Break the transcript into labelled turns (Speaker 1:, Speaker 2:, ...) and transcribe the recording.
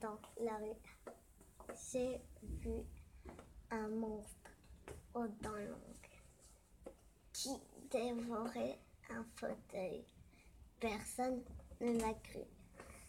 Speaker 1: dans la rue. J'ai vu un monstre aux dents longues qui dévorait un fauteuil. Personne ne l'a cru.